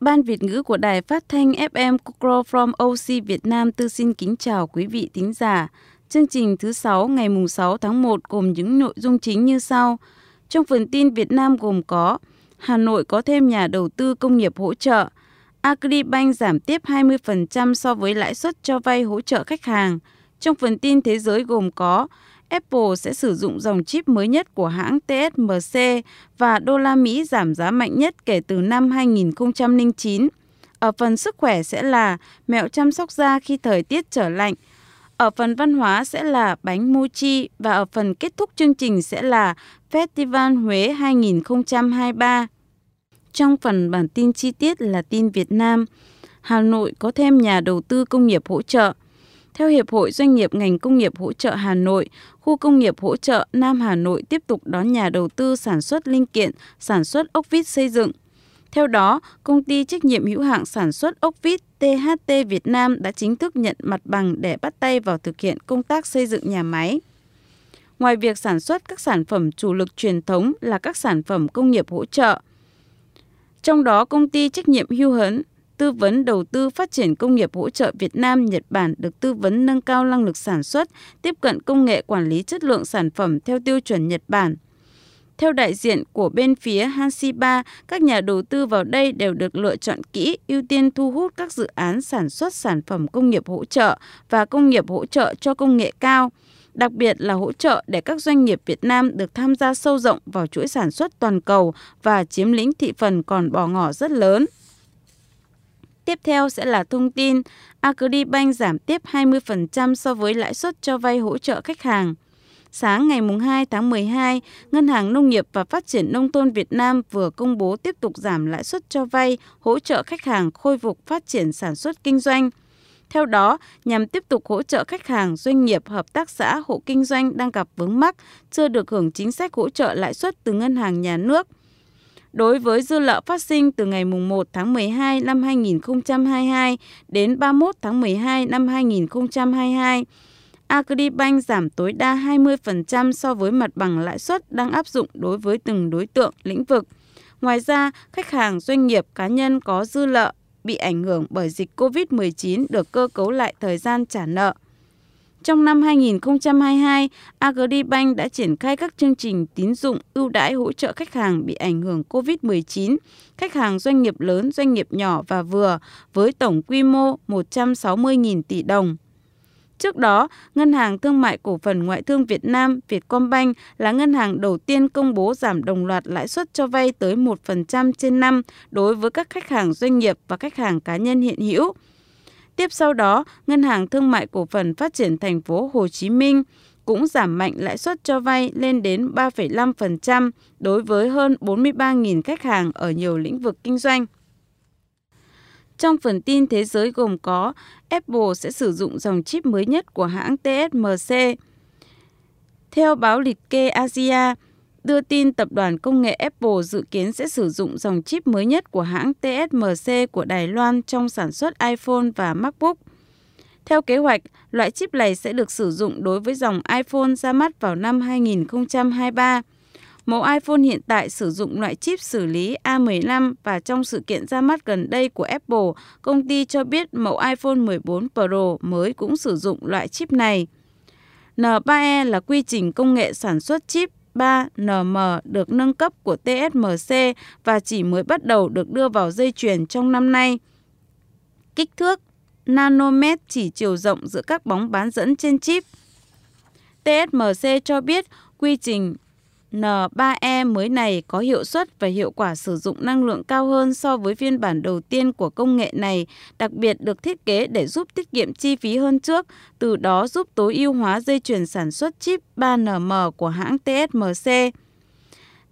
Ban Việt ngữ của Đài Phát thanh FM Kukro from OC Việt Nam tư xin kính chào quý vị thính giả. Chương trình thứ 6 ngày mùng 6 tháng 1 gồm những nội dung chính như sau. Trong phần tin Việt Nam gồm có Hà Nội có thêm nhà đầu tư công nghiệp hỗ trợ, Agribank giảm tiếp 20% so với lãi suất cho vay hỗ trợ khách hàng. Trong phần tin thế giới gồm có Apple sẽ sử dụng dòng chip mới nhất của hãng TSMC và đô la Mỹ giảm giá mạnh nhất kể từ năm 2009. Ở phần sức khỏe sẽ là mẹo chăm sóc da khi thời tiết trở lạnh. Ở phần văn hóa sẽ là bánh mochi và ở phần kết thúc chương trình sẽ là Festival Huế 2023. Trong phần bản tin chi tiết là tin Việt Nam, Hà Nội có thêm nhà đầu tư công nghiệp hỗ trợ. Theo Hiệp hội Doanh nghiệp ngành công nghiệp hỗ trợ Hà Nội, khu công nghiệp hỗ trợ Nam Hà Nội tiếp tục đón nhà đầu tư sản xuất linh kiện, sản xuất ốc vít xây dựng. Theo đó, công ty trách nhiệm hữu hạn sản xuất ốc vít THT Việt Nam đã chính thức nhận mặt bằng để bắt tay vào thực hiện công tác xây dựng nhà máy. Ngoài việc sản xuất các sản phẩm chủ lực truyền thống là các sản phẩm công nghiệp hỗ trợ, trong đó công ty trách nhiệm hữu hạn tư vấn đầu tư phát triển công nghiệp hỗ trợ Việt Nam, Nhật Bản được tư vấn nâng cao năng lực sản xuất, tiếp cận công nghệ quản lý chất lượng sản phẩm theo tiêu chuẩn Nhật Bản. Theo đại diện của bên phía Hansiba, các nhà đầu tư vào đây đều được lựa chọn kỹ, ưu tiên thu hút các dự án sản xuất sản phẩm công nghiệp hỗ trợ và công nghiệp hỗ trợ cho công nghệ cao đặc biệt là hỗ trợ để các doanh nghiệp Việt Nam được tham gia sâu rộng vào chuỗi sản xuất toàn cầu và chiếm lĩnh thị phần còn bỏ ngỏ rất lớn. Tiếp theo sẽ là thông tin Agribank giảm tiếp 20% so với lãi suất cho vay hỗ trợ khách hàng. Sáng ngày 2 tháng 12, Ngân hàng Nông nghiệp và Phát triển Nông thôn Việt Nam vừa công bố tiếp tục giảm lãi suất cho vay, hỗ trợ khách hàng khôi phục phát triển sản xuất kinh doanh. Theo đó, nhằm tiếp tục hỗ trợ khách hàng, doanh nghiệp, hợp tác xã, hộ kinh doanh đang gặp vướng mắc, chưa được hưởng chính sách hỗ trợ lãi suất từ ngân hàng nhà nước – đối với dư nợ phát sinh từ ngày 1 tháng 12 năm 2022 đến 31 tháng 12 năm 2022. Agribank giảm tối đa 20% so với mặt bằng lãi suất đang áp dụng đối với từng đối tượng lĩnh vực. Ngoài ra, khách hàng doanh nghiệp cá nhân có dư nợ bị ảnh hưởng bởi dịch COVID-19 được cơ cấu lại thời gian trả nợ. Trong năm 2022, Agribank đã triển khai các chương trình tín dụng ưu đãi hỗ trợ khách hàng bị ảnh hưởng COVID-19, khách hàng doanh nghiệp lớn, doanh nghiệp nhỏ và vừa với tổng quy mô 160.000 tỷ đồng. Trước đó, Ngân hàng Thương mại Cổ phần Ngoại thương Việt Nam Vietcombank là ngân hàng đầu tiên công bố giảm đồng loạt lãi suất cho vay tới 1% trên năm đối với các khách hàng doanh nghiệp và khách hàng cá nhân hiện hữu. Tiếp sau đó, Ngân hàng Thương mại Cổ phần Phát triển thành phố Hồ Chí Minh cũng giảm mạnh lãi suất cho vay lên đến 3,5% đối với hơn 43.000 khách hàng ở nhiều lĩnh vực kinh doanh. Trong phần tin thế giới gồm có Apple sẽ sử dụng dòng chip mới nhất của hãng TSMC. Theo báo liệt kê Asia, đưa tin tập đoàn công nghệ Apple dự kiến sẽ sử dụng dòng chip mới nhất của hãng TSMC của Đài Loan trong sản xuất iPhone và MacBook. Theo kế hoạch, loại chip này sẽ được sử dụng đối với dòng iPhone ra mắt vào năm 2023. Mẫu iPhone hiện tại sử dụng loại chip xử lý A15 và trong sự kiện ra mắt gần đây của Apple, công ty cho biết mẫu iPhone 14 Pro mới cũng sử dụng loại chip này. N3E là quy trình công nghệ sản xuất chip 3NM được nâng cấp của TSMC và chỉ mới bắt đầu được đưa vào dây chuyền trong năm nay. Kích thước, nanomet chỉ chiều rộng giữa các bóng bán dẫn trên chip. TSMC cho biết quy trình N3E mới này có hiệu suất và hiệu quả sử dụng năng lượng cao hơn so với phiên bản đầu tiên của công nghệ này, đặc biệt được thiết kế để giúp tiết kiệm chi phí hơn trước, từ đó giúp tối ưu hóa dây chuyền sản xuất chip 3NM của hãng TSMC.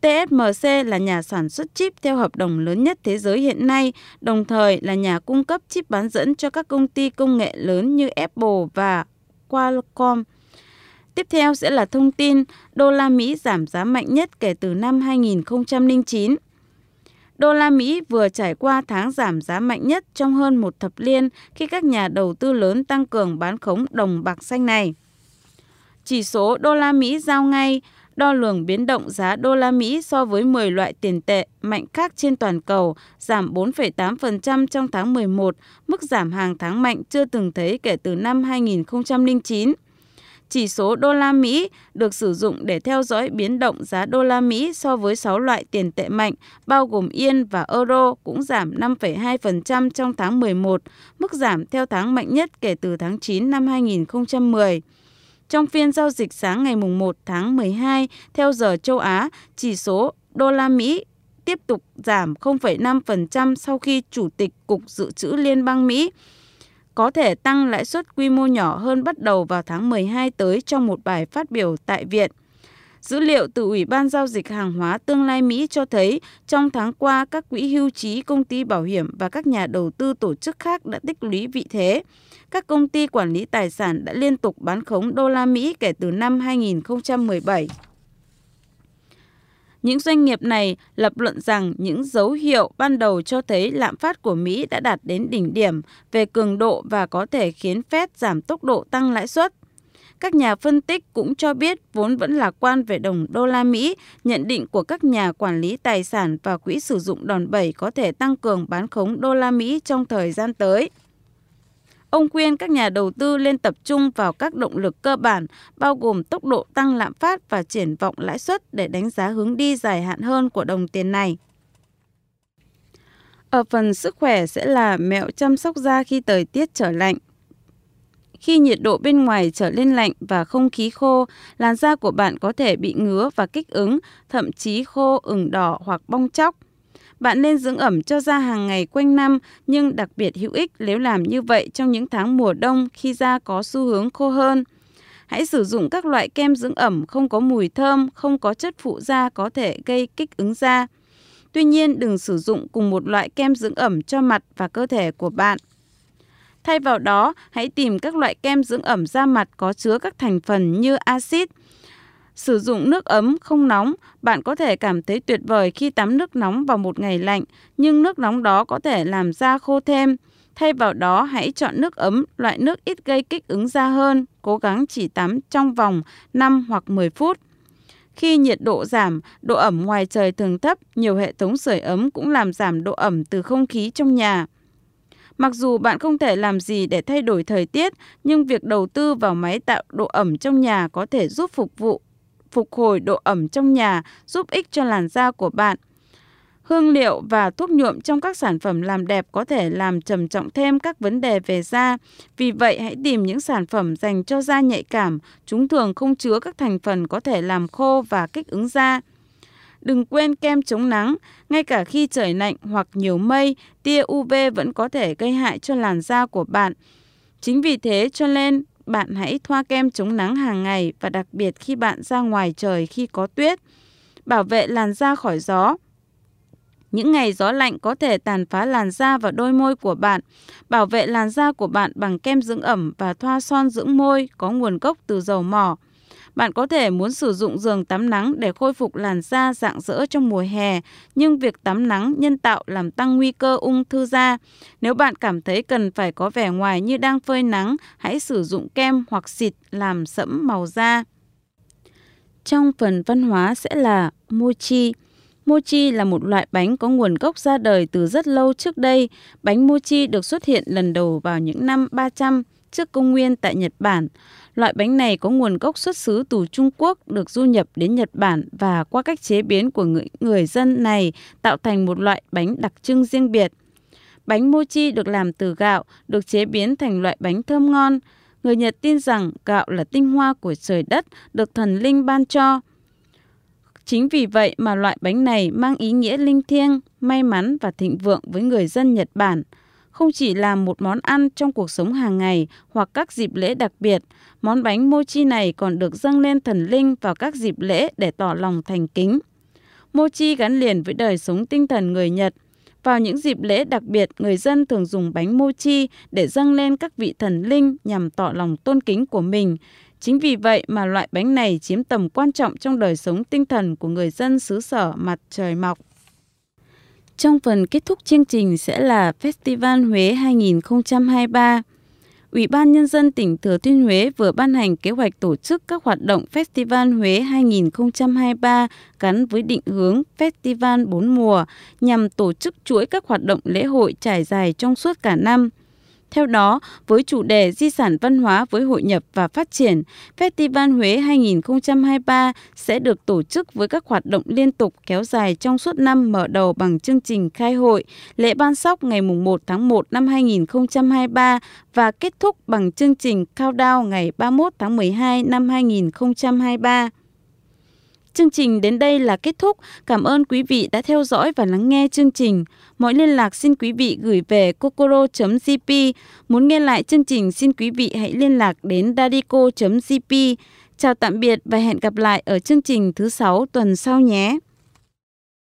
TSMC là nhà sản xuất chip theo hợp đồng lớn nhất thế giới hiện nay, đồng thời là nhà cung cấp chip bán dẫn cho các công ty công nghệ lớn như Apple và Qualcomm. Tiếp theo sẽ là thông tin đô la Mỹ giảm giá mạnh nhất kể từ năm 2009. Đô la Mỹ vừa trải qua tháng giảm giá mạnh nhất trong hơn một thập niên khi các nhà đầu tư lớn tăng cường bán khống đồng bạc xanh này. Chỉ số đô la Mỹ giao ngay đo lường biến động giá đô la Mỹ so với 10 loại tiền tệ mạnh khác trên toàn cầu, giảm 4,8% trong tháng 11, mức giảm hàng tháng mạnh chưa từng thấy kể từ năm 2009. Chỉ số đô la Mỹ được sử dụng để theo dõi biến động giá đô la Mỹ so với 6 loại tiền tệ mạnh, bao gồm Yên và Euro cũng giảm 5,2% trong tháng 11, mức giảm theo tháng mạnh nhất kể từ tháng 9 năm 2010. Trong phiên giao dịch sáng ngày 1 tháng 12 theo giờ châu Á, chỉ số đô la Mỹ tiếp tục giảm 0,5% sau khi Chủ tịch Cục Dự trữ Liên bang Mỹ có thể tăng lãi suất quy mô nhỏ hơn bắt đầu vào tháng 12 tới trong một bài phát biểu tại Viện. Dữ liệu từ Ủy ban Giao dịch Hàng hóa Tương lai Mỹ cho thấy trong tháng qua các quỹ hưu trí, công ty bảo hiểm và các nhà đầu tư tổ chức khác đã tích lũy vị thế. Các công ty quản lý tài sản đã liên tục bán khống đô la Mỹ kể từ năm 2017. Những doanh nghiệp này lập luận rằng những dấu hiệu ban đầu cho thấy lạm phát của Mỹ đã đạt đến đỉnh điểm về cường độ và có thể khiến Fed giảm tốc độ tăng lãi suất. Các nhà phân tích cũng cho biết vốn vẫn lạc quan về đồng đô la Mỹ, nhận định của các nhà quản lý tài sản và quỹ sử dụng đòn bẩy có thể tăng cường bán khống đô la Mỹ trong thời gian tới. Ông khuyên các nhà đầu tư nên tập trung vào các động lực cơ bản, bao gồm tốc độ tăng lạm phát và triển vọng lãi suất để đánh giá hướng đi dài hạn hơn của đồng tiền này. Ở phần sức khỏe sẽ là mẹo chăm sóc da khi thời tiết trở lạnh. Khi nhiệt độ bên ngoài trở lên lạnh và không khí khô, làn da của bạn có thể bị ngứa và kích ứng, thậm chí khô, ửng đỏ hoặc bong chóc. Bạn nên dưỡng ẩm cho da hàng ngày quanh năm, nhưng đặc biệt hữu ích nếu làm như vậy trong những tháng mùa đông khi da có xu hướng khô hơn. Hãy sử dụng các loại kem dưỡng ẩm không có mùi thơm, không có chất phụ da có thể gây kích ứng da. Tuy nhiên, đừng sử dụng cùng một loại kem dưỡng ẩm cho mặt và cơ thể của bạn. Thay vào đó, hãy tìm các loại kem dưỡng ẩm da mặt có chứa các thành phần như axit, Sử dụng nước ấm không nóng, bạn có thể cảm thấy tuyệt vời khi tắm nước nóng vào một ngày lạnh, nhưng nước nóng đó có thể làm da khô thêm. Thay vào đó, hãy chọn nước ấm, loại nước ít gây kích ứng da hơn, cố gắng chỉ tắm trong vòng 5 hoặc 10 phút. Khi nhiệt độ giảm, độ ẩm ngoài trời thường thấp, nhiều hệ thống sưởi ấm cũng làm giảm độ ẩm từ không khí trong nhà. Mặc dù bạn không thể làm gì để thay đổi thời tiết, nhưng việc đầu tư vào máy tạo độ ẩm trong nhà có thể giúp phục vụ phục hồi độ ẩm trong nhà, giúp ích cho làn da của bạn. Hương liệu và thuốc nhuộm trong các sản phẩm làm đẹp có thể làm trầm trọng thêm các vấn đề về da. Vì vậy, hãy tìm những sản phẩm dành cho da nhạy cảm. Chúng thường không chứa các thành phần có thể làm khô và kích ứng da. Đừng quên kem chống nắng, ngay cả khi trời lạnh hoặc nhiều mây, tia UV vẫn có thể gây hại cho làn da của bạn. Chính vì thế cho nên bạn hãy thoa kem chống nắng hàng ngày và đặc biệt khi bạn ra ngoài trời khi có tuyết. Bảo vệ làn da khỏi gió. Những ngày gió lạnh có thể tàn phá làn da và đôi môi của bạn. Bảo vệ làn da của bạn bằng kem dưỡng ẩm và thoa son dưỡng môi có nguồn gốc từ dầu mỏ. Bạn có thể muốn sử dụng giường tắm nắng để khôi phục làn da dạng rỡ trong mùa hè, nhưng việc tắm nắng nhân tạo làm tăng nguy cơ ung thư da. Nếu bạn cảm thấy cần phải có vẻ ngoài như đang phơi nắng, hãy sử dụng kem hoặc xịt làm sẫm màu da. Trong phần văn hóa sẽ là mochi. Mochi là một loại bánh có nguồn gốc ra đời từ rất lâu trước đây. Bánh mochi được xuất hiện lần đầu vào những năm 300 trước công nguyên tại Nhật Bản. Loại bánh này có nguồn gốc xuất xứ từ Trung Quốc, được du nhập đến Nhật Bản và qua cách chế biến của người, người dân này tạo thành một loại bánh đặc trưng riêng biệt. Bánh mochi được làm từ gạo, được chế biến thành loại bánh thơm ngon. Người Nhật tin rằng gạo là tinh hoa của trời đất, được thần linh ban cho. Chính vì vậy mà loại bánh này mang ý nghĩa linh thiêng, may mắn và thịnh vượng với người dân Nhật Bản – không chỉ là một món ăn trong cuộc sống hàng ngày hoặc các dịp lễ đặc biệt, món bánh mochi này còn được dâng lên thần linh vào các dịp lễ để tỏ lòng thành kính. Mochi gắn liền với đời sống tinh thần người Nhật. Vào những dịp lễ đặc biệt, người dân thường dùng bánh mochi để dâng lên các vị thần linh nhằm tỏ lòng tôn kính của mình. Chính vì vậy mà loại bánh này chiếm tầm quan trọng trong đời sống tinh thần của người dân xứ sở mặt trời mọc. Trong phần kết thúc chương trình sẽ là Festival Huế 2023. Ủy ban Nhân dân tỉnh Thừa Thiên Huế vừa ban hành kế hoạch tổ chức các hoạt động Festival Huế 2023 gắn với định hướng Festival bốn mùa nhằm tổ chức chuỗi các hoạt động lễ hội trải dài trong suốt cả năm. Theo đó, với chủ đề Di sản văn hóa với hội nhập và phát triển, Festival Huế 2023 sẽ được tổ chức với các hoạt động liên tục kéo dài trong suốt năm mở đầu bằng chương trình khai hội, lễ ban sóc ngày 1 tháng 1 năm 2023 và kết thúc bằng chương trình countdown ngày 31 tháng 12 năm 2023. Chương trình đến đây là kết thúc. Cảm ơn quý vị đã theo dõi và lắng nghe chương trình. Mọi liên lạc xin quý vị gửi về kokoro.jp. Muốn nghe lại chương trình, xin quý vị hãy liên lạc đến dadico.jp. Chào tạm biệt và hẹn gặp lại ở chương trình thứ sáu tuần sau nhé.